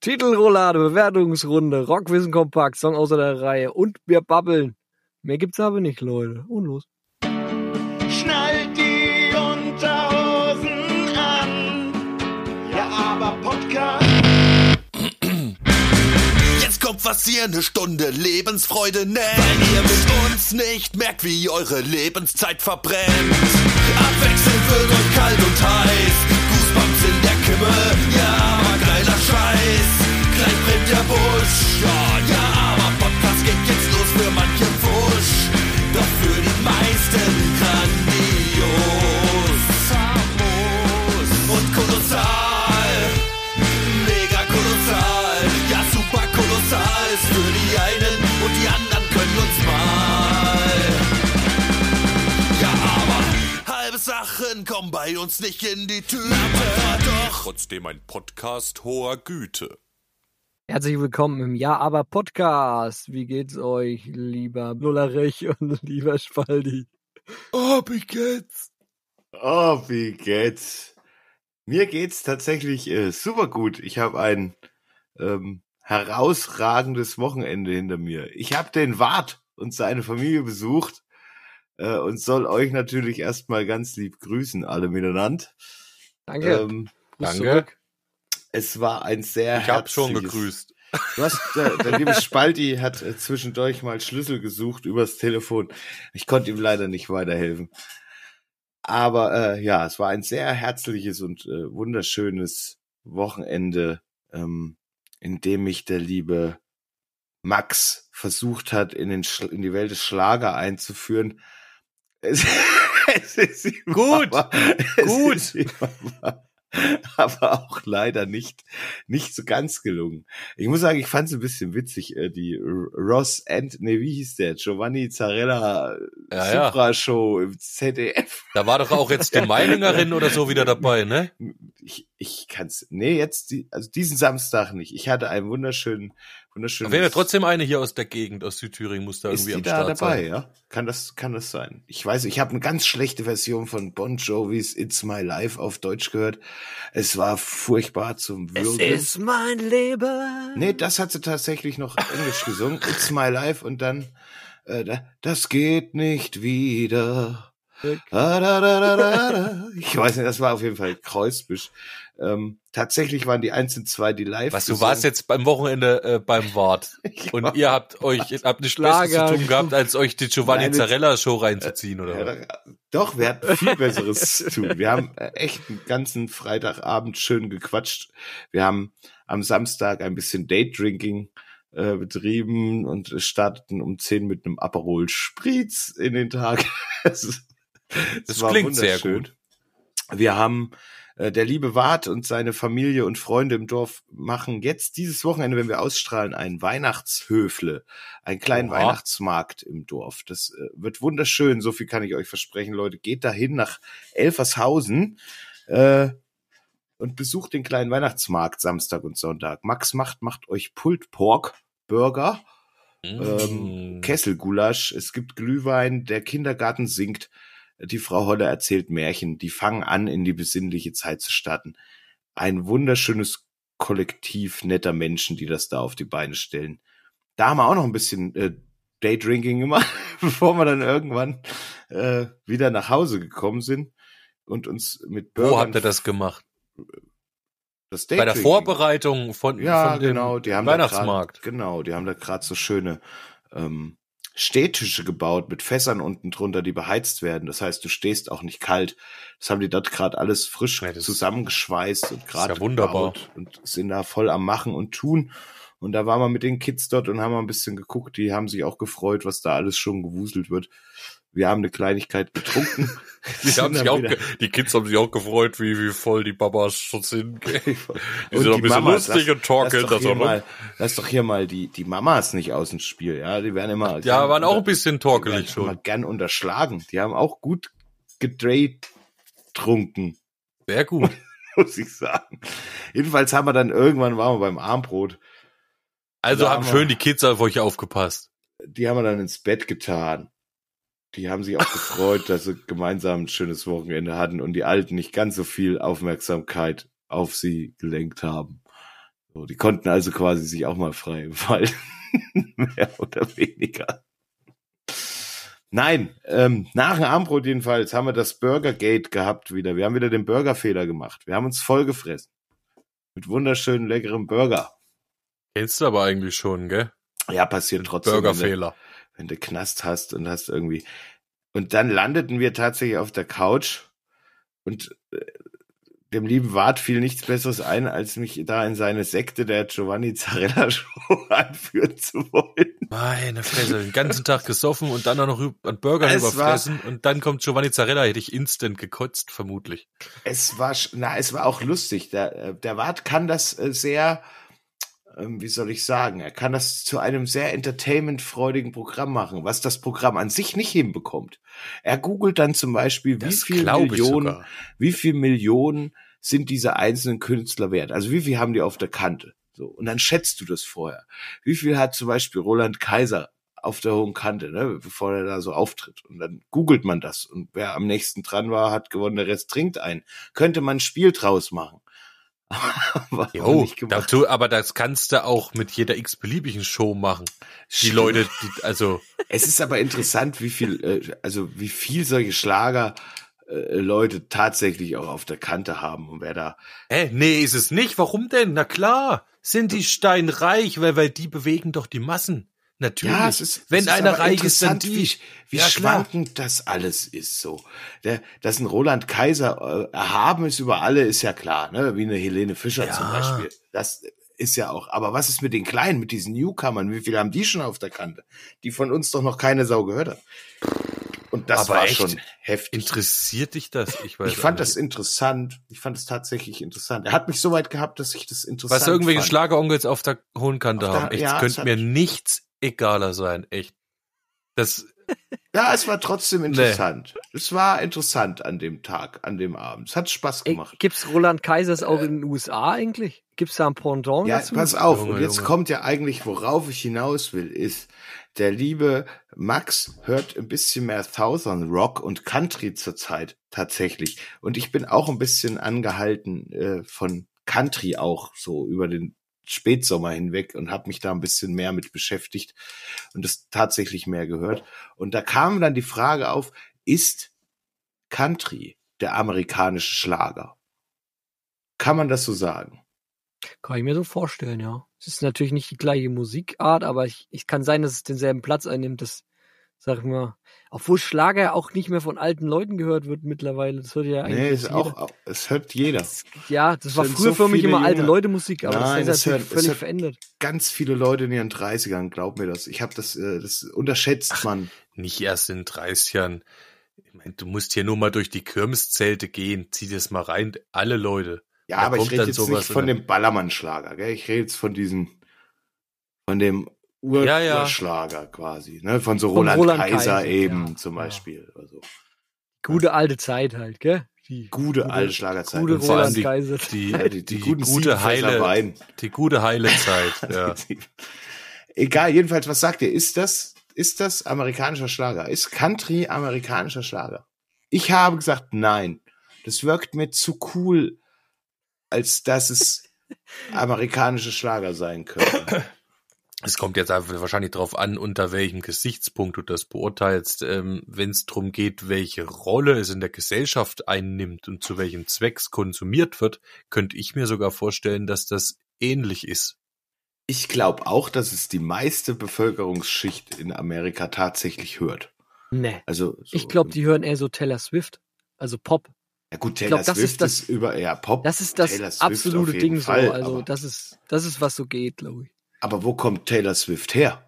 Titelroulade, Bewertungsrunde, Rockwissen kompakt, Song außer der Reihe und wir babbeln. Mehr gibt's aber nicht, Leute. Und los. Schnallt die Unterhosen an. Ja, aber Podcast. Jetzt kommt was ihr eine Stunde Lebensfreude nennt. Weil ihr mit uns nicht merkt, wie eure Lebenszeit verbrennt. Abwechselnd wird euch kalt und heiß. Kimme. Ja, aber geiler Scheiß. Gleich brennt der Busch. Ja, ja, aber Podcast geht jetzt los für manche Bei uns nicht in die Tüte. Aber doch trotzdem ein Podcast hoher Güte. Herzlich willkommen im Ja, aber Podcast. Wie geht's euch, lieber Blullerich und lieber Spaldi? Oh, wie geht's? Oh, wie geht's? Mir geht's tatsächlich äh, super gut. Ich habe ein ähm, herausragendes Wochenende hinter mir. Ich habe den Wart und seine Familie besucht äh, und soll euch natürlich erstmal ganz lieb grüßen, alle miteinander. Danke. Ähm, danke. zurück. es war ein sehr Ich hab schon herzliches- gegrüßt. Du hast, der, der liebe Spalti hat äh, zwischendurch mal Schlüssel gesucht übers Telefon. Ich konnte ihm leider nicht weiterhelfen. Aber äh, ja, es war ein sehr herzliches und äh, wunderschönes Wochenende, ähm, in dem mich der liebe Max versucht hat, in, den Sch in die Welt des Schlager einzuführen. Es, es ist Gut, aber, es gut. aber, auch leider nicht, nicht so ganz gelungen. Ich muss sagen, ich fand es ein bisschen witzig, äh, die Ross and, nee, wie hieß der? Giovanni Zarella Ja, ja. Supra Show im ZDF. Da war doch auch jetzt die Meiningerin oder so wieder dabei, ne? Ich, ich kann's, nee, jetzt, also diesen Samstag nicht. Ich hatte einen wunderschönen, wunderschönen. Wäre trotzdem eine hier aus der Gegend, aus Südthüringen, muss da ist irgendwie die am da Start dabei, sein. ja? Kann das, kann das sein? Ich weiß, ich habe eine ganz schlechte Version von Bon Jovis It's My Life auf Deutsch gehört. Es war furchtbar zum Würgen. mein Leben. Nee, das hat sie tatsächlich noch Englisch gesungen. It's my life und dann äh, da- das geht nicht wieder. Da. Ich weiß nicht, das war auf jeden Fall Kreuzbisch. Ähm, tatsächlich waren die eins und zwei die live. Was, du gesungen. warst jetzt beim Wochenende äh, beim Wart Ich und ihr habt euch, ihr habt nichts Schlager Besseres zu tun gehabt, als euch die Giovanni Nein, das- Zarella Show reinzuziehen, Ja, oder was? da- Doch, wir hatten viel Besseres zu tun. Wir haben echt einen ganzen Freitagabend schön gequatscht. Wir haben am Samstag ein bisschen Date-Drinking äh, betrieben und starteten um 10 mit einem Aperol Spritz in den Tag. Das war klingt sehr wunderschön. gut. Wir haben äh, der liebe Wart und seine Familie und Freunde im Dorf machen jetzt dieses Wochenende, wenn wir ausstrahlen, ein Weihnachtshöfle, einen kleinen Oha. Weihnachtsmarkt im Dorf. Das äh, wird wunderschön, so viel kann ich euch versprechen, Leute. Geht dahin nach Elfershausen äh, und besucht den kleinen Weihnachtsmarkt Samstag und Sonntag. Max macht, macht euch Pulled Pork Burger, ähm, Mm. Kesselgulasch, es gibt Glühwein, der Kindergarten singt, die Frau Holle erzählt Märchen, die fangen an, in die besinnliche Zeit zu starten. Ein wunderschönes Kollektiv netter Menschen, die das da auf die Beine stellen. Da haben wir auch noch ein bisschen äh, Daydrinking gemacht, bevor wir dann irgendwann äh, wieder nach Hause gekommen sind und uns mit Burgern Wo habt ihr das gemacht? das Bei der Vorbereitung von, ja, von dem genau, die haben Weihnachtsmarkt. Da grad, genau, die haben da gerade so schöne ähm, Stehtische gebaut mit Fässern unten drunter, die beheizt werden. Das heißt, du stehst auch nicht kalt. Das haben die dort gerade alles frisch Ja, zusammengeschweißt und gerade ja wunderbar. und sind da voll am Machen und Tun. Und da waren wir mit den Kids dort und haben ein bisschen geguckt. Die haben sich auch gefreut, was da alles schon gewuselt wird. Wir haben eine Kleinigkeit getrunken. Die, haben sich auch die Kids haben sich auch gefreut, wie, wie voll die Babas schon sind. Die Und sind auch ein die bisschen Mamas, lustig lass- und torkeln lass doch mal, lass doch hier mal die, die Mamas nicht aus dem Spiel, ja. Die werden immer. die Ja, haben waren auch ein bisschen die torkelig werden immer schon. gern unterschlagen. Die haben auch gut gedreht trunken, Sehr gut. muss ich sagen. Jedenfalls haben wir dann irgendwann waren wir beim Armbrot. Also haben haben wir- schön die Kids auf euch aufgepasst. Die haben wir dann ins Bett getan. Die haben sich auch gefreut, dass sie gemeinsam ein schönes Wochenende hatten und die Alten nicht ganz so viel Aufmerksamkeit auf sie gelenkt haben. So, die konnten also quasi sich auch mal frei entfalten. Mehr oder weniger. Nein, ähm, nach dem Abendbrot jedenfalls haben wir das Burgergate gehabt wieder. Wir haben wieder den Burgerfehler gemacht. Wir haben uns vollgefressen. Mit wunderschönen, leckerem Burger. Kennst du aber eigentlich schon, gell? Ja, passiert trotzdem. Burgerfehler. Wenn du Knast hast und hast irgendwie. Und dann landeten wir tatsächlich auf der Couch und äh, dem lieben Wart fiel nichts Besseres ein, als mich da in seine Sekte der Giovanni Zarella Show anführen zu wollen. Meine Fresse, den ganzen Tag gesoffen und dann auch noch an Burger Es war- überfressen und dann kommt Giovanni Zarella, hätte ich instant gekotzt, vermutlich. Es war, na, es war auch lustig. Der, äh, der Wart kann das äh, sehr, ähm, wie soll ich sagen, er kann das zu einem sehr entertainmentfreudigen Programm machen, was das Programm an sich nicht hinbekommt. Er googelt dann zum Beispiel, wie viel Millionen wie viel Millionen sind diese einzelnen Künstler wert? Also wie viel haben die auf der Kante? So. Und dann schätzt du das vorher. Wie viel hat zum Beispiel Roland Kaiser auf der hohen Kante, ne, bevor er da so auftritt? Und dann googelt man das. Und wer am nächsten dran war, hat gewonnen, der Rest trinkt ein. Könnte man ein Spiel draus machen. Aber Jo, dazu, aber das kannst du auch mit jeder x-beliebigen Show machen. Die. Leute, die, also, Es ist aber interessant, wie viel, äh, also wie viel solche Schlager äh, Leute tatsächlich auch auf der Kante haben und wer da hä, nee, ist es nicht. Warum denn? Na klar, sind die steinreich, weil, weil die bewegen doch die Massen. Natürlich. Ja, es ist, Wenn es einer reich ist, dann. Wie, wie Ja, klar. schwankend das alles ist so. Der, dass ein Roland Kaiser äh, erhaben ist über alle, ist ja klar, ne? Wie eine Helene Fischer Ja. zum Beispiel. Das ist ja auch. Aber was ist mit den Kleinen, mit diesen Newcomern? Wie viele haben die schon auf der Kante? Die von uns doch noch keine Sau gehört hat. Und das Aber war echt? schon heftig. Interessiert dich das? Ich weiß Ich fand das interessant. Ich fand es tatsächlich interessant. Er hat mich so weit gehabt, dass ich das interessant Was irgendwelche fand. Schlageronkels auf der hohen Kante Auf der- haben. Echt, ja, könnte mir nichts egaler sein. Echt. Das, Ja, es war trotzdem interessant. Es war interessant an dem Tag, an dem Abend. Es hat Spaß Ey, gemacht. gibt's Roland Kaisers auch in den USA eigentlich? Gibt's da ein Pendant Ja, dazu? pass auf. Junge, und jetzt Junge. kommt ja eigentlich, worauf ich hinaus will, ist, der liebe Max hört ein bisschen mehr Southern Rock und Country zurzeit tatsächlich. Und ich bin auch ein bisschen angehalten äh, von Country auch so über den Spätsommer hinweg und habe mich da ein bisschen mehr mit beschäftigt und das tatsächlich mehr gehört. Und da kam dann die Frage auf, ist Country der amerikanische Schlager? Kann man das so sagen? Kann ich mir so vorstellen, ja. Es ist natürlich nicht die gleiche Musikart, aber ich, ich kann sein, dass es denselben Platz einnimmt. Das, sag ich mal, obwohl Schlager ja auch nicht mehr von alten Leuten gehört wird mittlerweile. Das hört ja eigentlich Nee, ist jeder. auch, es hört jeder. Ja, das Es war früher so für mich immer alte junge- Leute Musik, aber Nein, das ist natürlich hört- es völlig hört- verändert. Ganz viele Leute in ihren 30ern, glaub mir das. Ich habe das, äh, das unterschätzt man. nicht erst in 30ern. Ich meine, du musst hier nur mal durch die Kirmeszelte gehen, zieh das mal rein, alle Leute. Ja, Da aber ich rede jetzt sowas nicht von oder- dem Ballermann-Schlager, gell? Ich rede jetzt von diesem, von dem Ur Ja, ja. Urschlager quasi, ne? Von so Von Roland, Roland Kaiser, Kaiser, eben ja. zum. Beispiel. Also, Gute alte Zeit halt, gell? Die gute alte Schlagerzeit. gute Roland die- Kaiser. Die, die- die, die gute heile, Wein. die gute heile Zeit. Ja. Egal, jedenfalls, was sagt ihr? Ist das, ist das amerikanischer Schlager? Ist Country amerikanischer Schlager? Ich habe gesagt, nein. Das wirkt mir zu cool, als dass es amerikanische Schlager sein könnte. Es kommt jetzt einfach wahrscheinlich darauf an, unter welchem Gesichtspunkt du das beurteilst, ähm, wenn es darum geht, welche Rolle es in der Gesellschaft einnimmt und zu welchem Zweck es konsumiert wird, könnte ich mir sogar vorstellen, dass das ähnlich ist. Ich glaube auch, dass es die meiste Bevölkerungsschicht in Amerika tatsächlich hört. Nee. Also so, Ich glaube, die hören eher so Taylor Swift. Also Pop. ja gut, ich Taylor glaub, das Swift ist das- ist über ja Pop. Das ist das absolute Ding Fall, so. Also das ist, das ist, was so geht, glaube ich. Aber wo kommt Taylor Swift her?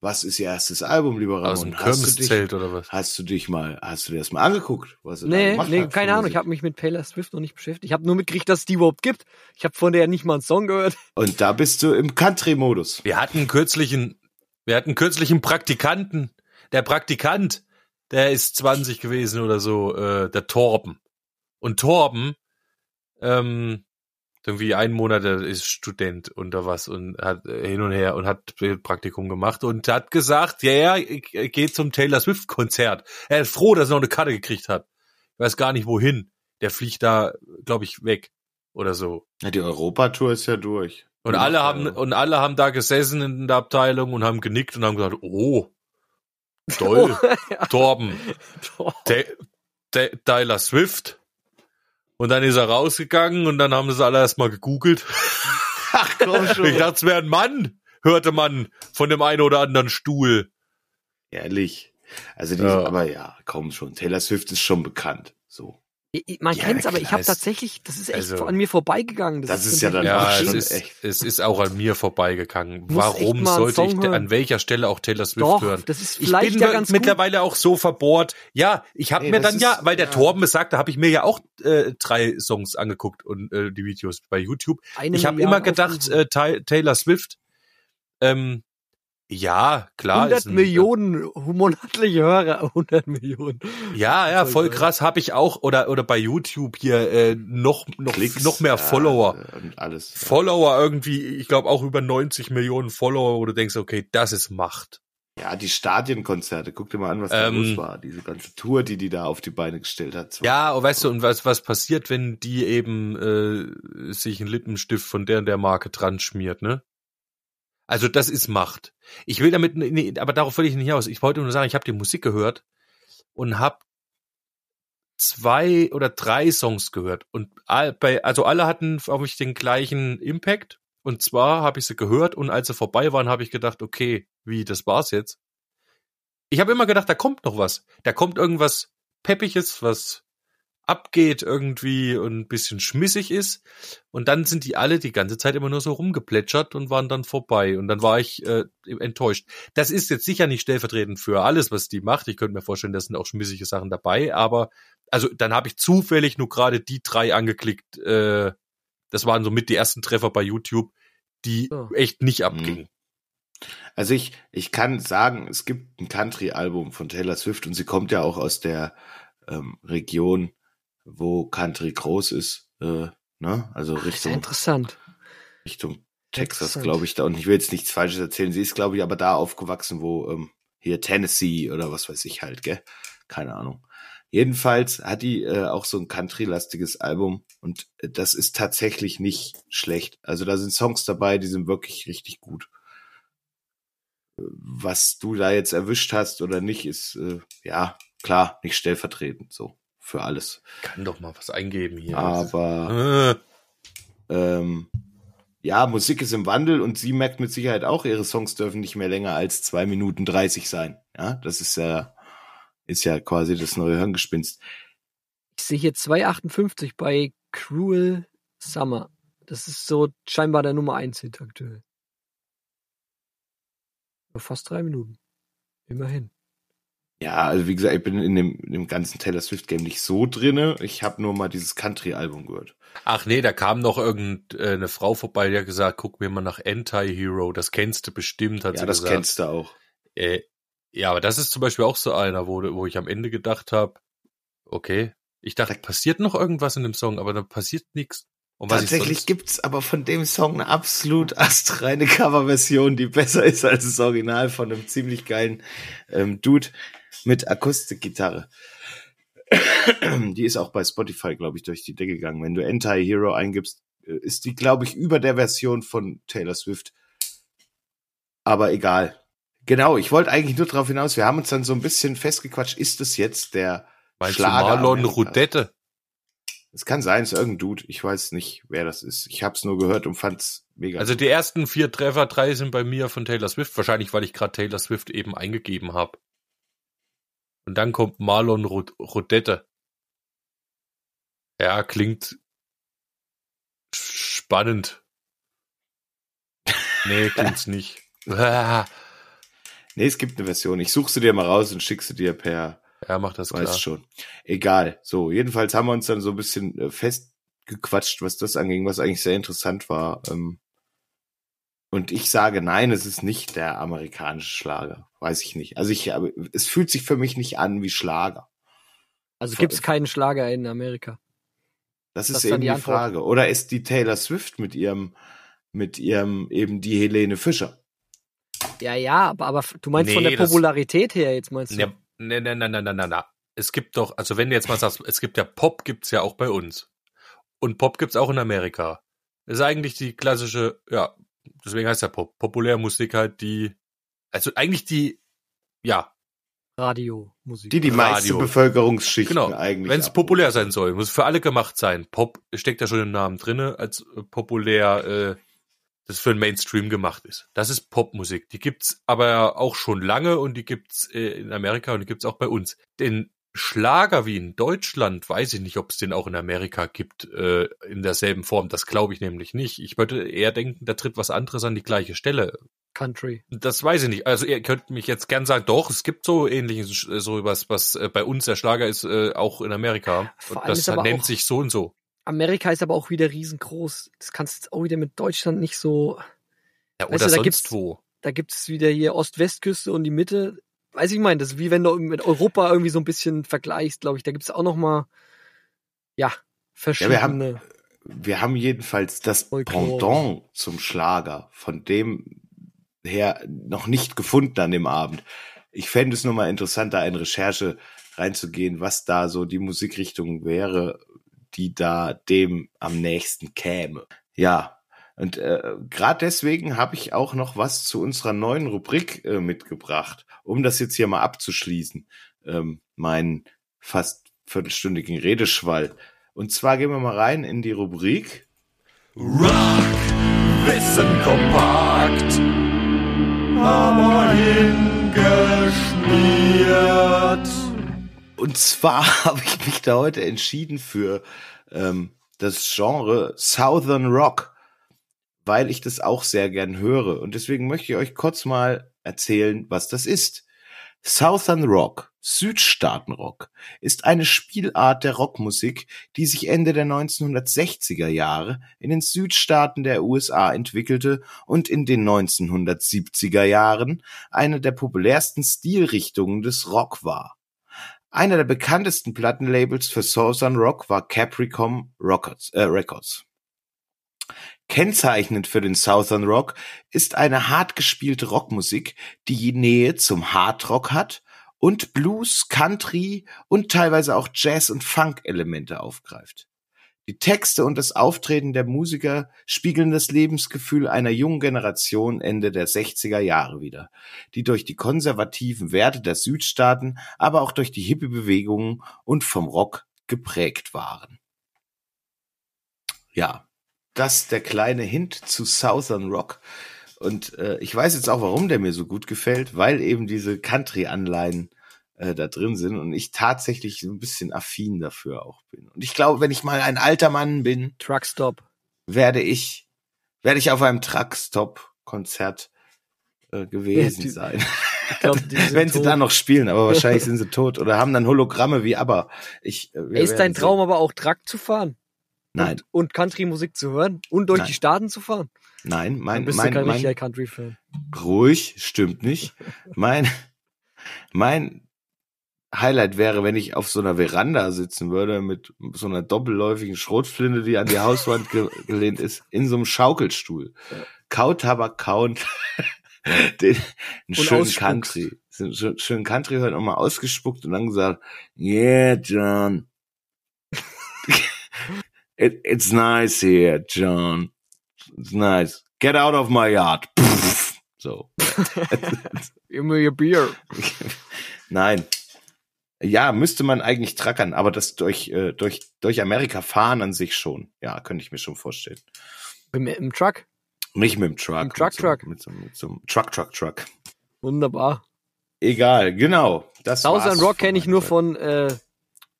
Was ist ihr erstes Album, lieber Aus dem Ramon? Hast du dich, Kirmeszelt oder was? hast du dich mal, hast du dir das mal angeguckt? Was Nee, nee, hat keine Ahnung. Musik? Ich habe mich mit Taylor Swift noch nicht beschäftigt. Ich habe nur mitgekriegt, dass es die überhaupt gibt. Ich habe von der nicht mal einen Song gehört. Und da bist du im Country-Modus. Wir hatten kürzlich einen, wir hatten kürzlich einen Praktikanten. Der Praktikant, der ist 20 gewesen oder so, äh, der Torben. Und Torben, ähm, irgendwie einen Monat er ist Student oder was und hat äh, hin und her und hat Praktikum gemacht und hat gesagt, ja, ja, ich, ich gehe zum Taylor Swift Konzert. Er ist froh, dass er noch eine Karte gekriegt hat. Ich weiß gar nicht wohin. Der fliegt da, glaube ich, weg. oder so. Ja, die Europatour ist ja durch. Und Die alle haben ja- und alle haben da gesessen in der Abteilung und haben genickt und haben gesagt, oh, toll, Torben, Ta- Ta- Tyler Swift. Und dann ist er rausgegangen und dann haben sie alle erstmal gegoogelt. Ach komm Ich schon. dachte, es wäre ein Mann, hörte man von dem einen oder anderen Stuhl. Ehrlich. Also die, Ja. aber ja, komm schon. Taylor Swift ist schon bekannt. So. Ich- ich- Man Ja, kennt's, aber ich habe ist- tatsächlich, das ist echt also- an mir vorbeigegangen. Das ist ja für dann Ja, es schon ist, echt. es ist auch an mir vorbeigegangen. Muss Warum sollte ich hören. an welcher Stelle auch Taylor Swift Doch, hören? das ist Ich vielleicht bin ja ganz mittlerweile auch so verbohrt. Ja, ich habe Ey, mir das dann ja, ist- weil der ja. Torben es sagte, habe ich mir ja auch äh, drei Songs angeguckt und äh, die Videos bei YouTube. gut. Eine ich habe immer gedacht, äh, Taylor Swift. Ähm, ja, klar. 100 ist ein- Millionen monatliche Hörer, 100 Millionen. Ja, ja, Voll krass. Habe ich auch oder oder bei YouTube hier äh, noch noch Klicks, noch mehr ja, Follower. Und alles. Ja. Follower irgendwie, ich glaube auch über 90 Millionen Follower, wo du denkst, okay, das ist Macht. Ja, die Stadienkonzerte. Guck dir mal an, was da Ähm, los war. Diese ganze Tour, die die da auf die Beine gestellt hat. Ja, und weißt du, und was, was passiert, wenn die eben äh, sich einen Lippenstift von der und der Marke dran schmiert, ne? Also das ist Macht. Ich will damit, nee, aber darauf will ich nicht hinaus. Ich wollte nur sagen, ich habe die Musik gehört und habe zwei oder drei Songs gehört und all, bei, also alle hatten auf mich den gleichen Impact. Und zwar habe ich sie gehört und als sie vorbei waren, habe ich gedacht, okay, wie, das war's jetzt? Ich habe immer gedacht, da kommt noch was. Da kommt irgendwas Peppiges, was abgeht irgendwie und ein bisschen schmissig ist. Und dann sind die alle die ganze Zeit immer nur so rumgeplätschert und waren dann vorbei. Und dann war ich äh, enttäuscht. Das ist jetzt sicher nicht stellvertretend für alles, was die macht. Ich könnte mir vorstellen, da sind auch schmissige Sachen dabei. Aber also dann habe ich zufällig nur gerade die drei angeklickt. Äh, das waren so mit die ersten Treffer bei YouTube, die Ja. echt nicht abgingen. Also ich, ich kann sagen, es gibt ein Country-Album von Taylor Swift und sie kommt ja auch aus der ähm, Region, wo Country groß ist, äh, ne? Also Sehr Richtung, interessant. Richtung Texas, glaube ich da. Und ich will jetzt nichts Falsches erzählen. Sie ist, glaube ich, aber da aufgewachsen, wo ähm, hier Tennessee oder was weiß ich halt, gell? Keine Ahnung. Jedenfalls hat die äh, auch so ein Country-lastiges Album und äh, das ist tatsächlich nicht schlecht. Also da sind Songs dabei, die sind wirklich richtig gut. Was du da jetzt erwischt hast oder nicht, ist äh, ja klar nicht stellvertretend so für alles. Kann doch mal was eingeben hier. Aber Äh, ähm, ja, Musik ist im Wandel und sie merkt mit Sicherheit auch, ihre Songs dürfen nicht mehr länger als zwei Minuten 30 sein. Ja, das ist ja, ist ja quasi das neue Hirngespinst. Ich sehe hier 2,58 bei Cruel Summer. Das ist so scheinbar der Nummer 1 Hit aktuell. Nur Fast drei Minuten. Immerhin. Ja, also wie gesagt, ich bin in dem, in dem ganzen Taylor Swift Game nicht so drinne. Ich habe nur mal dieses Country Album gehört. Ach nee, da kam noch irgendeine Frau vorbei, die hat gesagt, guck mir mal nach Anti-Hero, das kennst du bestimmt, hat ja, sie das gesagt. kennst du auch. Äh, ja, aber das ist zum Beispiel auch so einer, wo, wo ich am Ende gedacht habe, okay, ich dachte, passiert noch irgendwas in dem Song, aber da passiert nichts. Tatsächlich sonst, gibt's aber von dem Song eine absolut astreine Coverversion, die besser ist als das Original von einem ziemlich geilen ähm, Dude mit Akustikgitarre. die ist auch bei Spotify, glaube ich, durch die Decke gegangen. Wenn du Anti-Hero eingibst, äh, ist die, glaube ich, über der Version von Taylor Swift. Aber egal. Genau, ich wollte eigentlich nur darauf hinaus, wir haben uns dann so ein bisschen festgequatscht, ist das jetzt der meinst du Schlager Marlon Amerikas? Rudette? Es kann sein, es ist irgendein Dude. Ich weiß nicht, wer das ist. Ich habe es nur gehört und fand's mega. Also die ersten vier Treffer, drei sind bei mir von Taylor Swift, wahrscheinlich weil ich gerade Taylor Swift eben eingegeben habe. Und dann kommt Marlon Rud Rudette. Ja, klingt spannend. Nee, klingt's nicht. Ah, Nee, es gibt eine Version. Ich suche sie dir mal raus und schick sie dir per, Ja, mach das weiß klar. schon. Egal. So, jedenfalls haben wir uns dann so ein bisschen äh, festgequatscht, was das anging, was eigentlich sehr interessant war. Ähm, und ich sage, nein, es ist nicht der amerikanische Schlager. Weiß ich nicht. Also ich, aber es fühlt sich für mich nicht an wie Schlager. Also gibt es keinen Schlager in Amerika. Das Das ist eben die die. Frage. Oder ist die Taylor Swift mit ihrem, mit ihrem eben die Helene Fischer? Ja, ja, aber, aber du meinst von Nee, der das- Popularität her jetzt meinst du? Ne, ne, ne, ne, ne, ne, ne, ne. Es gibt doch, also wenn du jetzt mal sagst, es gibt ja Pop, gibt's ja auch bei uns. Und Pop gibt's auch in Amerika. Das ist eigentlich die klassische, ja, deswegen heißt ja Pop. Populärmusik halt die, also eigentlich die, ja, Radiomusik. Die die meiste Radio. Bevölkerungsschichten genau. eigentlich. Wenn es populär sein soll, muss für alle gemacht sein. Pop steckt ja schon im Namen drinne, als populär, äh, das für den Mainstream gemacht ist. Das ist Popmusik. Die gibt's aber auch schon lange und die gibt's äh, in Amerika und die gibt's auch bei uns. Den Schlager wie in Deutschland, weiß ich nicht, ob es den auch in Amerika gibt, äh, in derselben Form. Das glaube ich nämlich nicht. Ich würde eher denken, da tritt was anderes an die gleiche Stelle. Country. Das weiß ich nicht. Also ihr könnt mich jetzt gern sagen, doch, es gibt so ähnliches, so was, was äh, bei uns der Schlager ist, äh, auch in Amerika. Das nennt sich so und so. Amerika ist aber auch wieder riesengroß. Das kannst du jetzt auch wieder mit Deutschland nicht so. Ja, Weißt oder du, da sonst gibt's- wo. Da gibt es wieder hier Ost-West-Küste und die Mitte. Weiß ich mein, das ist wie wenn du mit Europa irgendwie so ein bisschen vergleichst, glaube ich. Da gibt es auch noch mal ja verschiedene. wir haben- wir haben jedenfalls das Folklore. Pendant zum Schlager, von dem her noch nicht gefunden an dem Abend. Ich fände es nur mal interessant, da in Recherche reinzugehen, was da so die Musikrichtung wäre, die da dem am nächsten käme. Ja, und äh, gerade deswegen habe ich auch noch was zu unserer neuen Rubrik äh, mitgebracht, um das jetzt hier mal abzuschließen, ähm, meinen fast viertelstündigen Redeschwall. Und zwar gehen wir mal rein in die Rubrik. Rock, Wissen kompakt, Hammer hingeschmiert. Und zwar habe ich mich da heute entschieden für ähm, das Genre Southern Rock, weil ich das auch sehr gern höre. Und deswegen möchte ich euch kurz mal erzählen, was das ist. Southern Rock, Südstaatenrock, ist eine Spielart der Rockmusik, die sich Ende der 1960er Jahre in den Südstaaten der USA entwickelte und in den 1970er Jahren eine der populärsten Stilrichtungen des Rock war. Einer der bekanntesten Plattenlabels für Southern Rock war Capricorn Records. Äh, Records. Kennzeichnend für den Southern Rock ist eine hart gespielte Rockmusik, die Nähe zum Hardrock hat und Blues, Country und teilweise auch Jazz- und Funk-Elemente aufgreift. Die Texte und das Auftreten der Musiker spiegeln das Lebensgefühl einer jungen Generation Ende der 60er Jahre wider, die durch die konservativen Werte der Südstaaten, aber auch durch die Hippie-Bewegungen und vom Rock geprägt waren. Ja, das der kleine Hint zu Southern Rock. Und äh, ich weiß jetzt auch, warum der mir so gut gefällt, weil eben diese Country-Anleihen äh, da drin sind und ich tatsächlich so ein bisschen affin dafür auch bin. Und ich glaube, wenn ich mal ein alter Mann bin, Truckstop. werde ich, werde ich auf einem Truckstop-Konzert äh, gewesen Ja, sein. Glaub, wenn sie tot. da noch spielen, aber wahrscheinlich sind sie tot oder haben dann Hologramme wie aber. Ich, äh, ist dein. Traum aber auch Truck zu fahren? Nein, Und, und Country-Musik zu hören? Und durch Nein. die Staaten zu fahren? nein, Dann mein, bist mein, du kein mein, richtiger Country-Fan. ruhig, stimmt nicht. Mein, mein Highlight wäre, wenn ich auf so einer Veranda sitzen würde mit so einer doppelläufigen Schrotflinte, die an die Hauswand ge gelehnt ist, in so einem Schaukelstuhl. Kautabak kauend, den, einen schönen. Country, so einen schö- schönen Country hören und mal ausgespuckt und dann gesagt, yeah, John. It, it's nice here, John. It's nice. Get out of my yard. Pff. So. Give me a beer. Nein. Ja, müsste man eigentlich trackern, aber das durch, äh, durch, durch Amerika fahren an sich schon. Ja, könnte ich mir schon vorstellen. Im, Im Truck? Nicht mit dem Truck. Im Truck, mit so, Truck. Mit so, mit so einem Truck, Truck, Truck. Wunderbar. Egal, genau. Das Southern war's Rock kenne ich nur von, äh,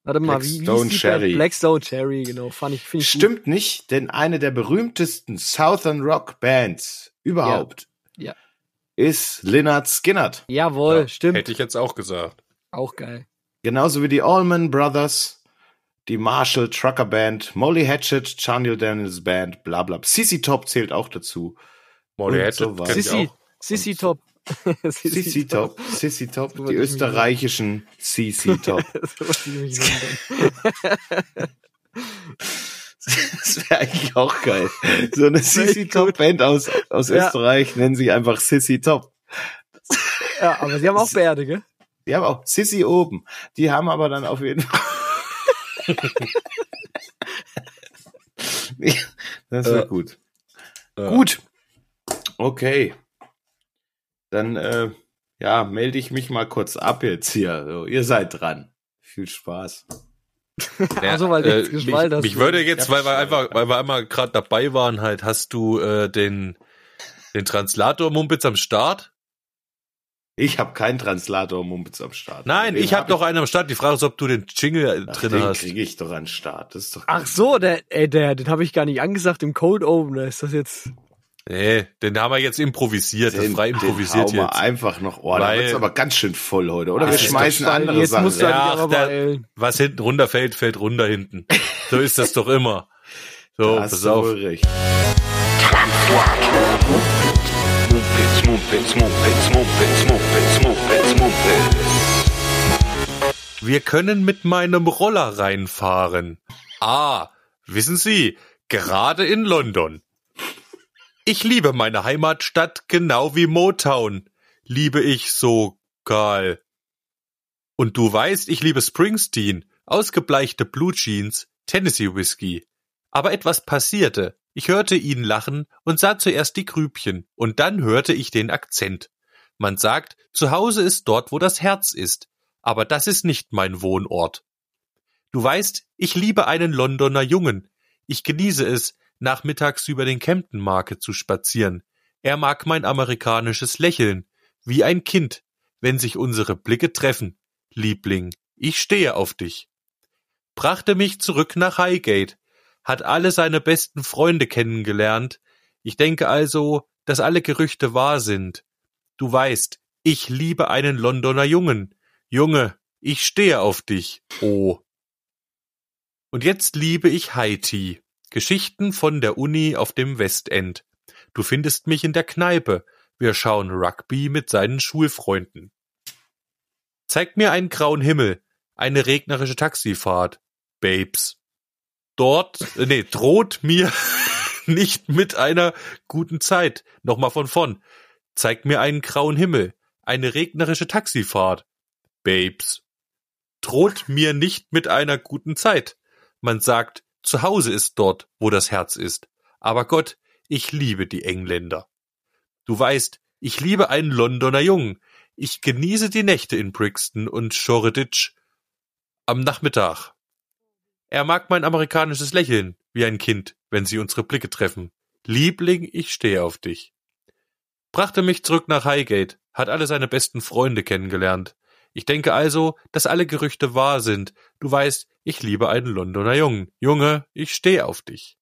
warte mal, wie, wie Band? Cherry. Blackstone Cherry, genau. Fand ich, finde ich gut. Stimmt nicht, denn eine der berühmtesten Southern Rock Bands überhaupt Ja. ist Lynyrd Skynyrd. Jawohl, Ja, stimmt. Hätte ich jetzt auch gesagt. Auch geil. Genauso wie die Allman Brothers, die Marshall Trucker Band, Molly Hatchet, Charlie Daniels Band, bla bla. CC Top zählt auch dazu. Molly Hatchet so Sissy, auch. Sissy Top. CC Top, CC Top, die österreichischen CC Top. Das wäre eigentlich auch geil. So eine echt Top. Band aus, aus Ja. Österreich nennen sich einfach Sissy Top. Ja, aber sie haben auch Bärde, gell? Die haben auch Sissy oben. Die haben aber dann auf jeden Fall. das wäre Ja. gut. Ja. Gut. Okay. Dann, äh, ja, melde ich mich mal kurz ab jetzt hier. So, ihr seid dran. Viel Spaß. Ja, Also, weil äh, mich, hast. mich würde jetzt, weil wir einfach, weil wir einmal gerade dabei waren, halt, hast du äh, den den Translator Mumpitz am Start? Ich habe keinen Translator Mumpitz am Start. Nein, Den ich habe hab doch einen am Start. Die Frage ist, ob du den Jingle Ach, drin den hast. kriege ich doch an den Start. Das ist doch Ach so, der, ey, der, den habe ich gar nicht angesagt im Code Opener. Ist das jetzt? Nee, den haben wir jetzt improvisiert, das den, frei den improvisiert wir jetzt. einfach noch. Oh, da Weil- wird's aber ganz schön voll heute. Oder Ah, wir das schmeißen andere jetzt Sachen. musst du ja aber der-. Was hinten runterfällt, fällt runter hinten. So ist das doch immer. So, Da hast pass du auf. recht. Mumpitz, Mumpitz, Mumpitz, Mumpitz, Mumpitz, Mumpitz, Mumpitz. Wir können mit meinem Roller reinfahren. Ah, wissen Sie, gerade in London. Ich liebe meine Heimatstadt genau wie Motown. Liebe ich so geil. Und du weißt, ich liebe Springsteen, ausgebleichte Blue Jeans, Tennessee Whiskey. Aber etwas passierte. Ich hörte ihn lachen und sah zuerst die Grübchen, und dann hörte ich den Akzent. Man sagt, zu Hause ist dort, wo das Herz ist aber das ist nicht mein Wohnort. Du weißt, ich liebe einen Londoner Jungen. Ich genieße es, nachmittags über den Camden Market zu spazieren. Er mag mein amerikanisches Lächeln, wie ein Kind, wenn sich unsere Blicke treffen. Liebling, ich stehe auf dich. Brachte mich zurück nach Highgate, hat alle seine besten Freunde kennengelernt. Ich denke also, dass alle Gerüchte wahr sind. Du weißt, ich liebe einen Londoner Jungen. Junge, ich stehe auf dich. Oh. Und jetzt liebe ich Haiti. Geschichten von der Uni auf dem Westend. Du findest mich in der Kneipe. Wir schauen Rugby mit seinen Schulfreunden. Zeig mir einen grauen Himmel, eine regnerische Taxifahrt. Babes. Dort, äh, nee, droht mir nicht mit einer guten Zeit. Nochmal von vorn. Zeig mir einen grauen Himmel, eine regnerische Taxifahrt. Babes. Droht mir nicht mit einer guten Zeit. Man sagt, zu Hause ist dort, wo das Herz ist. Aber Gott, ich liebe die Engländer. Du weißt, ich liebe einen Londoner Jungen. Ich genieße die Nächte in Brixton und Shoreditch am Nachmittag. Er mag mein amerikanisches Lächeln, wie ein Kind, wenn sie unsere Blicke treffen. Liebling, ich stehe auf dich. Brachte mich zurück nach Highgate, hat alle seine besten Freunde kennengelernt. Ich denke also, dass alle Gerüchte wahr sind. Du weißt, ich liebe einen Londoner Jungen. Junge, ich stehe auf dich.